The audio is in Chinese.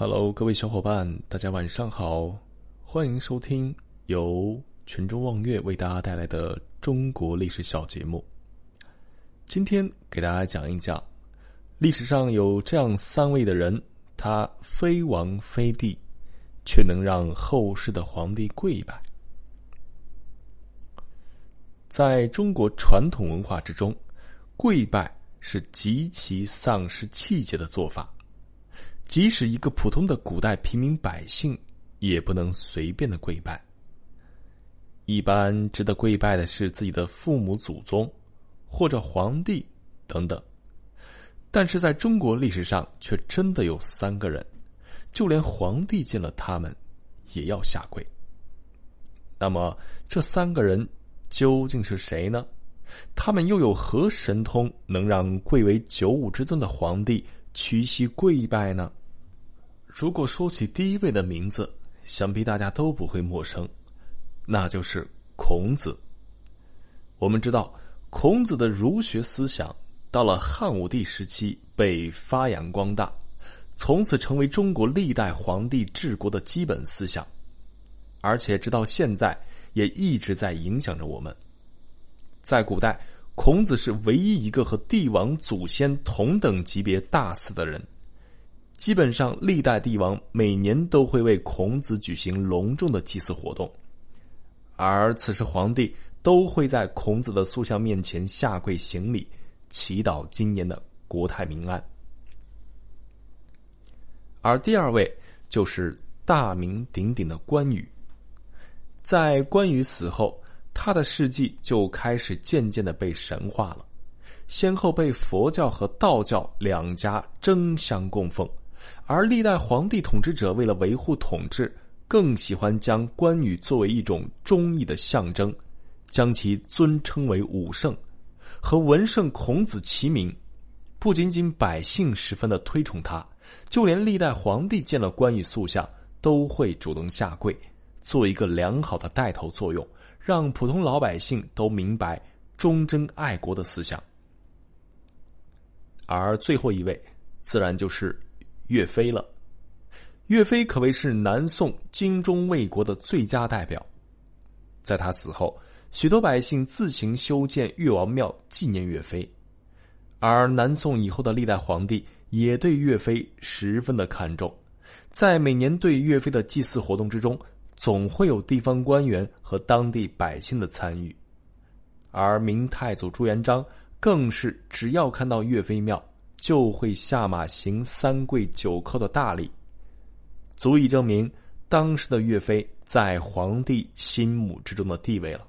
Hello，各位小伙伴，大家晚上好，欢迎收听由群中望月为大家带来的中国历史小节目。今天给大家讲一讲，历史上有这样三位的人，他非王非帝，却能让后世的皇帝跪拜。在中国传统文化之中，跪拜是极其丧失气节的做法。即使一个普通的古代平民百姓，也不能随便的跪拜。一般值得跪拜的是自己的父母、祖宗，或者皇帝等等。但是在中国历史上，却真的有三个人，就连皇帝见了他们，也要下跪。那么这三个人究竟是谁呢？他们又有何神通，能让贵为九五之尊的皇帝屈膝跪拜呢？如果说起第一位的名字，想必大家都不会陌生，那就是孔子。我们知道，孔子的儒学思想到了汉武帝时期被发扬光大，从此成为中国历代皇帝治国的基本思想，而且直到现在也一直在影响着我们。在古代，孔子是唯一一个和帝王祖先同等级别大祀的人。基本上，历代帝王每年都会为孔子举行隆重的祭祀活动，而此时皇帝都会在孔子的塑像面前下跪行礼，祈祷今年的国泰民安。而第二位就是大名鼎鼎的关羽。在关羽死后，他的事迹就开始渐渐的被神化了，先后被佛教和道教两家争相供奉。而历代皇帝统治者为了维护统治，更喜欢将关羽作为一种忠义的象征，将其尊称为武圣，和文圣孔子齐名。不仅仅百姓十分的推崇他，就连历代皇帝见了关羽塑像，都会主动下跪，做一个良好的带头作用，让普通老百姓都明白忠贞爱国的思想。而最后一位，自然就是。岳飞了，岳飞可谓是南宋精忠卫国的最佳代表。在他死后，许多百姓自行修建岳王庙纪念岳飞，而南宋以后的历代皇帝也对岳飞十分的看重，在每年对岳飞的祭祀活动之中，总会有地方官员和当地百姓的参与，而明太祖朱元璋更是只要看到岳飞庙。就会下马行三跪九叩的大礼，足以证明当时的岳飞在皇帝心目之中的地位了。